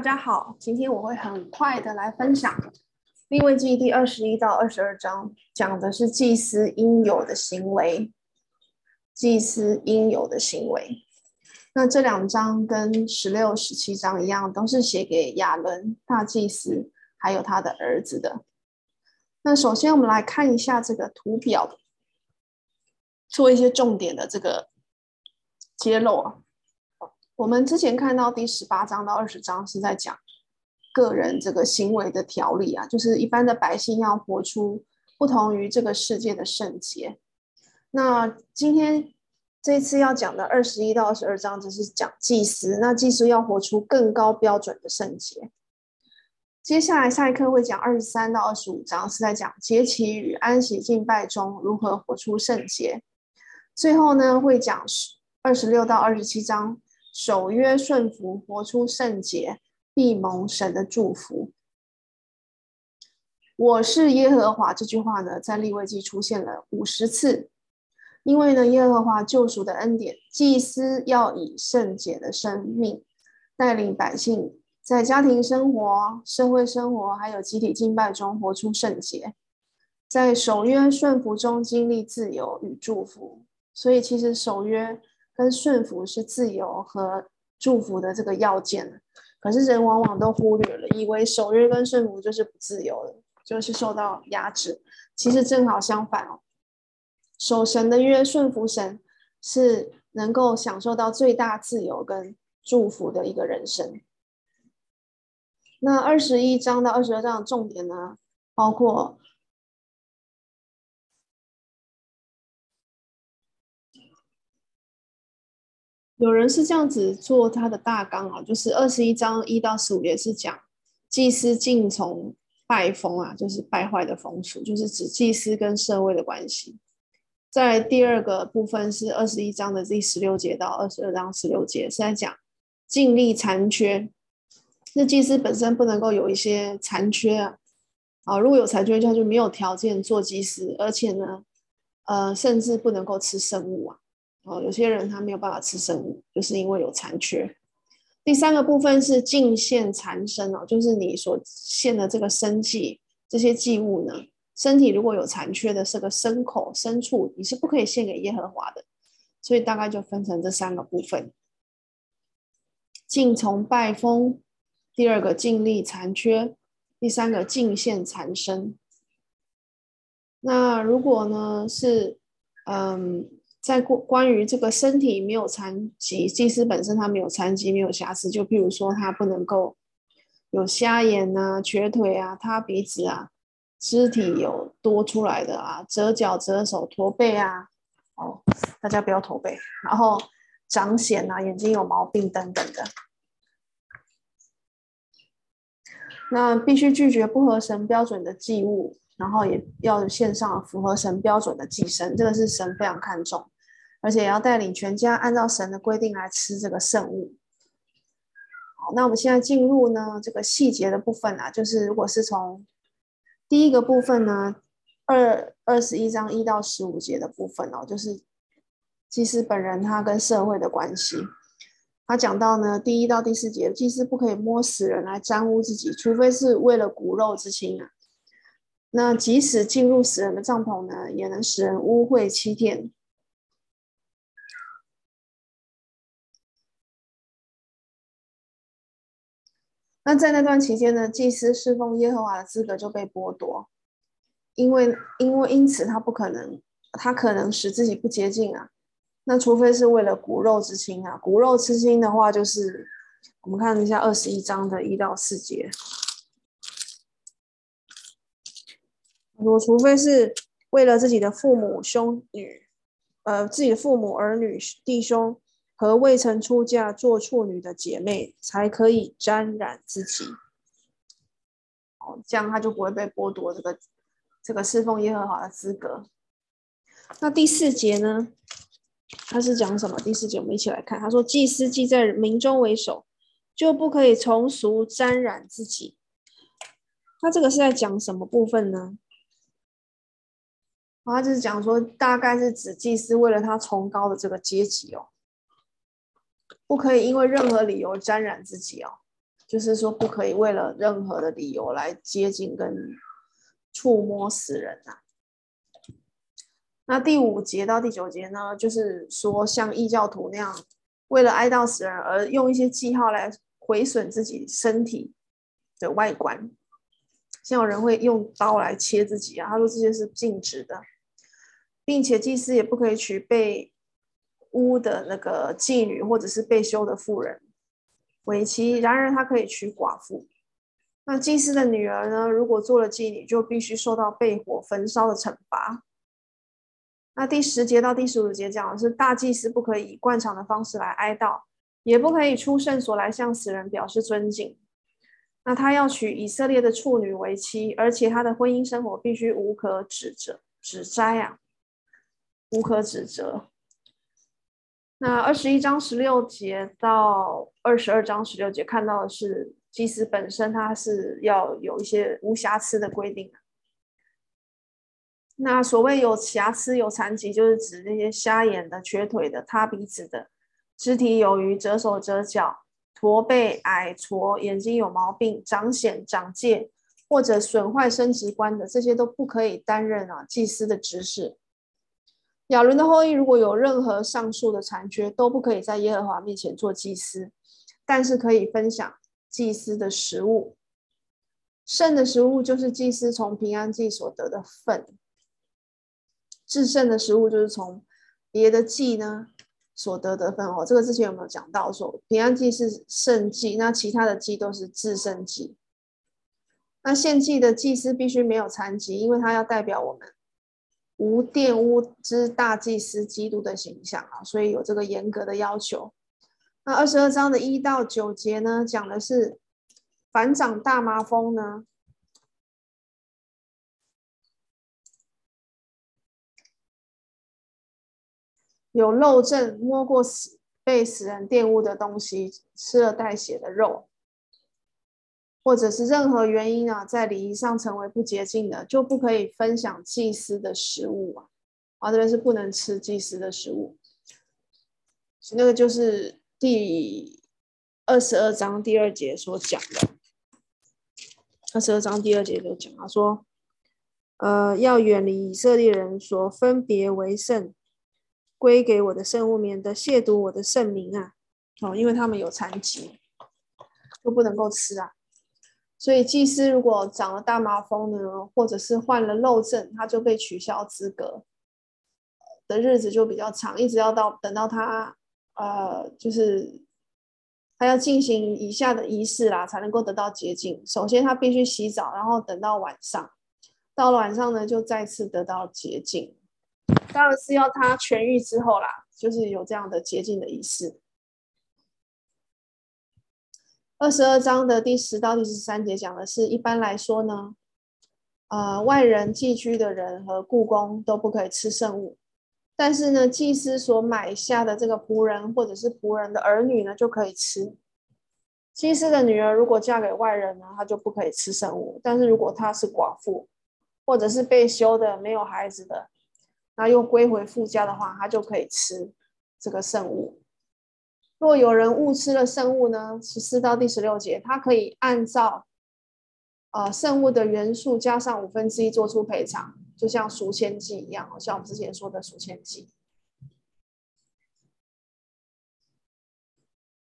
大家好，今天我会很快的来分享利未记第二十一到二十二章，讲的是祭司应有的行为，祭司应有的行为。那这两章跟十六、十七章一样，都是写给亚伦大祭司还有他的儿子的。那首先我们来看一下这个图表，做一些重点的这个揭露啊。我们之前看到第十八章到二十章是在讲个人这个行为的条例啊，就是一般的百姓要活出不同于这个世界的圣洁。那今天这次要讲的二十一到二十二章，只是讲祭司，那祭司要活出更高标准的圣洁。接下来下一课会讲二十三到二十五章，是在讲节期与安息敬拜中如何活出圣洁。最后呢，会讲二十六到二十七章。守约顺服，活出圣洁，必蒙神的祝福。我是耶和华这句话呢，在立位记出现了五十次。因为呢，耶和华救赎的恩典，祭司要以圣洁的生命带领百姓，在家庭生活、社会生活还有集体敬拜中活出圣洁，在守约顺服中经历自由与祝福。所以，其实守约。跟顺服是自由和祝福的这个要件，可是人往往都忽略了，以为守约跟顺服就是不自由的，就是受到压制。其实正好相反哦，守神的约，顺服神，是能够享受到最大自由跟祝福的一个人生。那二十一章到二十二章的重点呢，包括。有人是这样子做他的大纲啊，就是二十一章一到十五节是讲祭司敬从败风啊，就是败坏的风俗，就是指祭司跟社会的关系。在第二个部分是二十一章的第十六节到二十二章十六节是在讲尽力残缺，那祭司本身不能够有一些残缺啊，啊，如果有残缺，他就没有条件做祭司，而且呢，呃，甚至不能够吃圣物啊。哦，有些人他没有办法吃生物，就是因为有残缺。第三个部分是敬献残牲哦，就是你所献的这个牲祭，这些祭物呢，身体如果有残缺的，是个牲口、牲畜，你是不可以献给耶和华的。所以大概就分成这三个部分：禁从拜风，第二个尽力残缺，第三个敬献残牲。那如果呢是嗯。在关关于这个身体没有残疾，祭司本身他没有残疾，没有瑕疵，就譬如说他不能够有瞎眼啊、瘸腿啊、塌鼻子啊、肢体有多出来的啊、折脚、折手、驼背啊，哦，大家不要驼背，然后长癣啊、眼睛有毛病等等的，那必须拒绝不合神标准的祭物。然后也要献上符合神标准的祭牲，这个是神非常看重，而且也要带领全家按照神的规定来吃这个圣物。好，那我们现在进入呢这个细节的部分啊，就是如果是从第一个部分呢，二二十一章一到十五节的部分哦，就是祭司本人他跟社会的关系，他讲到呢第一到第四节，祭司不可以摸死人来沾污自己，除非是为了骨肉之亲啊。那即使进入死人的帐篷呢，也能使人污秽七天。那在那段期间呢，祭司侍奉耶和华的资格就被剥夺，因为因为因此他不可能，他可能使自己不洁净啊。那除非是为了骨肉之亲啊，骨肉之亲的话，就是我们看一下二十一章的一到四节。我除非是为了自己的父母兄女，呃，自己的父母儿女弟兄和未曾出嫁做处女的姐妹，才可以沾染自己。哦，这样他就不会被剥夺这个这个侍奉耶和华的资格。那第四节呢？他是讲什么？第四节我们一起来看。他说：“祭司既在民中为首，就不可以从俗沾染自己。”他这个是在讲什么部分呢？他就是讲说，大概是指祭司为了他崇高的这个阶级哦，不可以因为任何理由沾染自己哦。就是说不可以为了任何的理由来接近跟触摸死人啊。那第五节到第九节呢，就是说像异教徒那样，为了哀悼死人而用一些记号来毁损自己身体的外观，像有人会用刀来切自己啊，他说这些是禁止的，并且祭司也不可以取被污的那个妓女或者是被休的妇人为妻，然而他可以娶寡妇。那祭司的女儿呢，如果做了妓女，就必须受到被火焚烧的惩罚。那第十节到第十五节讲的是大祭司不可以以惯常的方式来哀悼，也不可以出圣所来向死人表示尊敬。那他要娶以色列的处女为妻，而且他的婚姻生活必须无可指责、指摘啊，无可指责。那二十一章十六节到二十二章十六节看到的是祭司本身，他是要有一些无瑕疵的规定。那所谓有瑕疵、有残疾，就是指那些瞎眼的、瘸腿的、塌鼻子的、肢体有余、折手折脚、驼背、矮矬、眼睛有毛病、长癣、长疥或者损坏生殖观的，这些都不可以担任啊祭司的职事。亚伦的后裔如果有任何上述的残缺，都不可以在耶和华面前做祭司，但是可以分享祭司的食物。圣的食物就是祭司从平安祭所得的份。至圣的食物就是从别的祭呢所得的份哦，这个之前有没有讲到说平安祭是圣祭，那其他的祭都是至圣祭。那献祭的祭司必须没有残疾，因为他要代表我们无玷污之大祭司基督的形象啊，所以有这个严格的要求。那二十二章的一到九节呢，讲的是反掌大麻风呢。有漏症，摸过死被死人玷污的东西，吃了带血的肉，或者是任何原因啊，在礼仪上成为不洁净的，就不可以分享祭司的食物啊。啊，这边是不能吃祭司的食物。那个就是第二十二章第二节所讲的。二十二章第二节就讲了说，呃，要远离以色列人所分别为圣。归给我的圣物，免得亵渎我的圣名啊！哦，因为他们有残疾，就不能够吃啊。所以祭司如果长了大麻风呢，或者是患了漏症，他就被取消资格的日子就比较长，一直要到等到他呃，就是他要进行以下的仪式啦，才能够得到洁净。首先他必须洗澡，然后等到晚上，到了晚上呢，就再次得到洁净。当然是要他痊愈之后啦，就是有这样的洁净的仪式。二十二章的第十到第十三节讲的是，一般来说呢，呃，外人寄居的人和雇工都不可以吃圣物，但是呢，祭司所买下的这个仆人或者是仆人的儿女呢，就可以吃。祭司的女儿如果嫁给外人呢，她就不可以吃圣物，但是如果她是寡妇，或者是被休的没有孩子的。那又归回父家的话，她就可以吃这个圣物。若有人误吃了圣物呢，十四到第十六节，他可以按照呃圣物的元素加上五分之一做出赔偿，就像赎愆祭一样，像我们之前说的赎愆祭。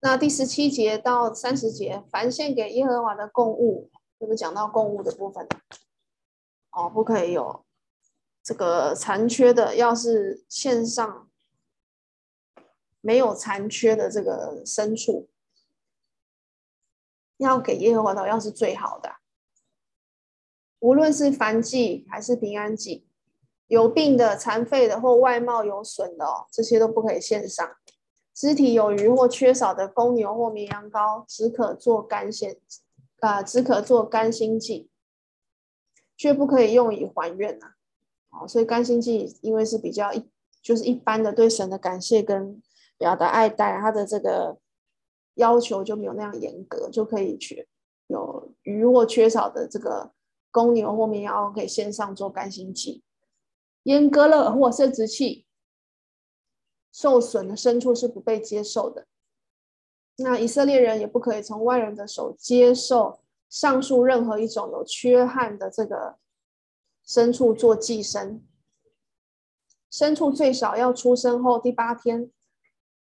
那第十七节到三十节，凡献给耶和华的供物，就是讲到供物的部分，哦，不可以有。这个残缺的，要是献上没有残缺的这个牲畜，要给耶和华的，要是最好的。无论是燔祭还是平安祭，有病的、残废的或外貌有损的哦，这些都不可以献上。肢体有余或缺少的公牛或绵羊羔，只可做甘献，啊、只可做甘心祭，却不可以用以还愿呐、啊。哦，所以甘心祭因为是比较一，就是一般的对神的感谢跟表达爱戴，他的这个要求就没有那样严格，就可以去有余或缺少的这个公牛或绵羊可以献上做干心祭。阉割了或生殖器受损的牲畜是不被接受的。那以色列人也不可以从外人的手接受上述任何一种有缺憾的这个牲畜做寄生。牲畜最少要出生后第八天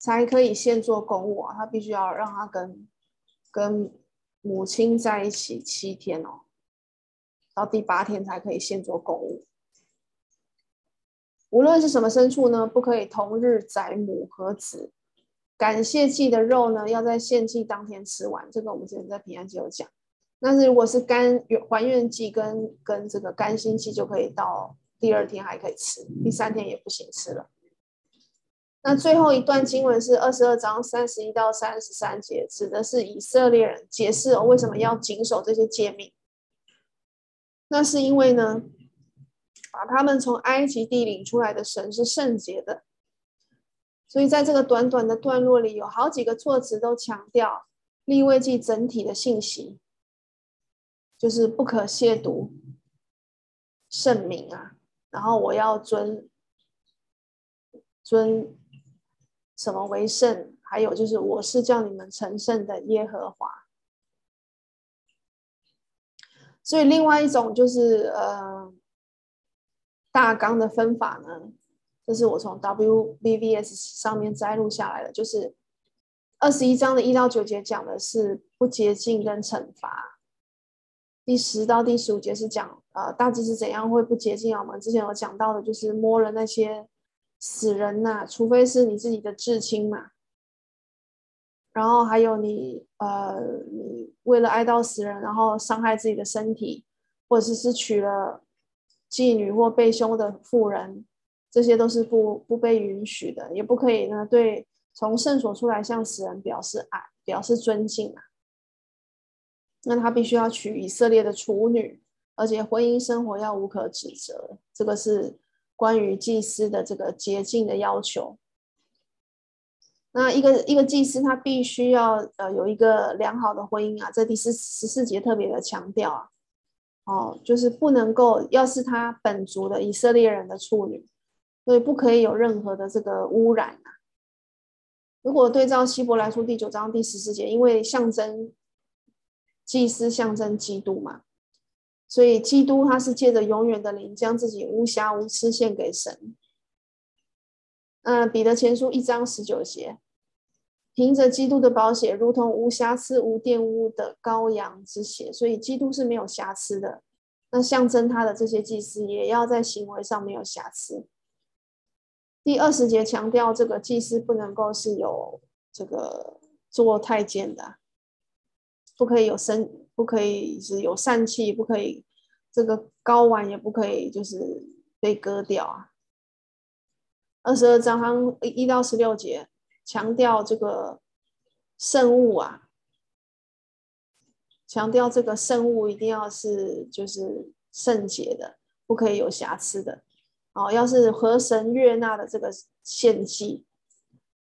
才可以献做公物啊，他必须要让他跟跟母亲在一起七天哦，到第八天才可以献做公物。无论是什么牲畜呢，不可以同日宰母和子。感谢祭的肉呢，要在献祭当天吃完。这个我们之前在平安祭有讲。但是如果是甘还愿祭跟跟这个甘心祭，就可以到。第二天还可以吃，第三天也不行吃了。那最后一段经文是二十二章三十一到三十三节，指的是以色列人解释哦，为什么要谨守这些诫命。那是因为呢，把他们从埃及地领出来的神是圣洁的，所以在这个短短的段落里，有好几个措辞都强调立位记整体的信息，就是不可亵渎圣名啊。然后我要尊尊什么为圣？还有就是我是叫你们成圣的耶和华。所以另外一种就是呃大纲的分法呢，这是我从 WBVS 上面摘录下来的，就是二十一章的一到九节讲的是不洁净跟惩罚。第十到第十五节是讲，呃，大致是怎样会不洁净啊？我们之前有讲到的，就是摸了那些死人呐、除非是你自己的至亲嘛。然后还有你，呃，你为了哀悼死人，然后伤害自己的身体，或者是是娶了妓女或被休的妇人，这些都是不不被允许的，也不可以呢对从圣所出来向死人表示爱、表示尊敬啊。那他必须要娶以色列的处女，而且婚姻生活要无可指责。这个是关于祭司的这个洁净的要求。那一个一个祭司，他必须要呃有一个良好的婚姻啊，这第十十四节特别的强调啊，哦，就是不能够，要是他本族的以色列人的处女，所以不可以有任何的这个污染啊。如果对照希伯来书第九章第十四节，因为象征。祭司象征基督嘛，所以基督他是借着永远的灵，将自己无瑕无疵献给神。嗯，彼得前书一章十九节，凭着基督的宝血，如同无瑕疵、无玷污的羔羊之血，所以基督是没有瑕疵的。那象征他的这些祭司也要在行为上没有瑕疵。第二十节强调，这个祭司不能够是有这个做太监的。不可以有生，不可以是有疝气，不可以这个睾丸也不可以就是被割掉啊。二十二章一到十六节强调这个圣物啊，强调这个圣物一定要是就是圣洁的，不可以有瑕疵的。哦，要是和神悦纳的这个献祭，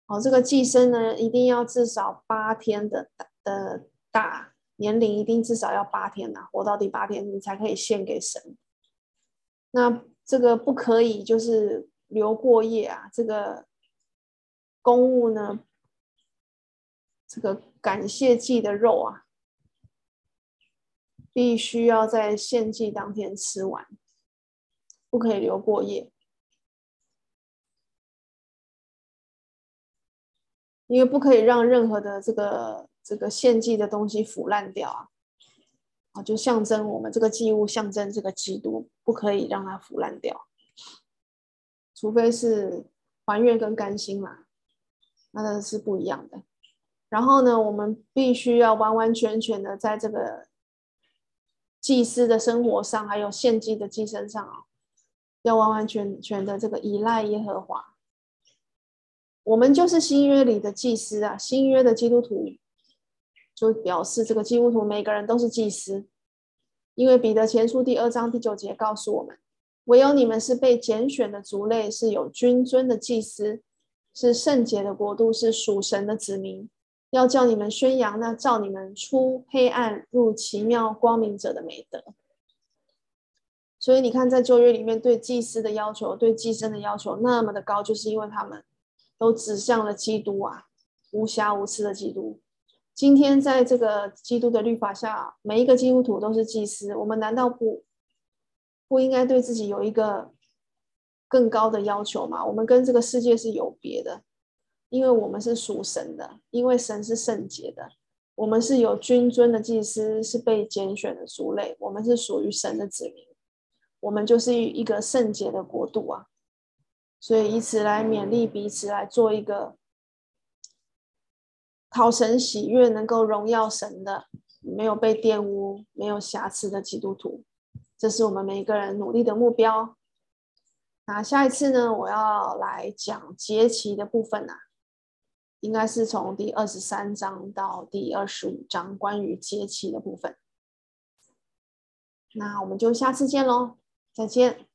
哦，这个祭牲呢一定要至少八天的的。大年龄一定至少要八天呐、啊，活到第八天你才可以献给神。那这个不可以就是留过夜啊，这个公物呢，这个感谢祭的肉啊，必须要在献祭当天吃完，不可以留过夜，因为不可以让任何的这个。这个献祭的东西腐烂掉啊，啊，就象征我们这个祭物，象征这个基督，不可以让它腐烂掉，除非是还愿跟甘心嘛，那个是不一样的。然后呢，我们必须要完完全全的在这个祭司的生活上，还有献祭的祭身上啊，要完完全全的这个依赖耶和华。我们就是新约里的祭司啊，新约的基督徒。就表示这个基督徒每个人都是祭司，因为彼得前书第二章第九节告诉我们：唯有你们是被拣选的族类，是有君尊的祭司，是圣洁的国度，是属神的子民，要叫你们宣扬那召你们出黑暗入奇妙光明者的美德。所以你看，在旧约里面对祭司的要求，对祭生的要求那么的高，就是因为他们都指向了基督啊，无瑕无疵的基督。今天在这个基督的律法下，每一个基督徒都是祭司。我们难道不不应该对自己有一个更高的要求吗？我们跟这个世界是有别的，因为我们是属神的，因为神是圣洁的。我们是有君尊的祭司，是被拣选的族类。我们是属于神的子民，我们就是一个圣洁的国度啊！所以以此来勉励彼此，来做一个。讨神喜悦，能够荣耀神的，没有被玷污、没有瑕疵的基督徒，这是我们每一个人努力的目标。那下一次呢，我要来讲节期的部分啊，应该是从第二十三章到第二十五章关于节期的部分。那我们就下次见喽，再见。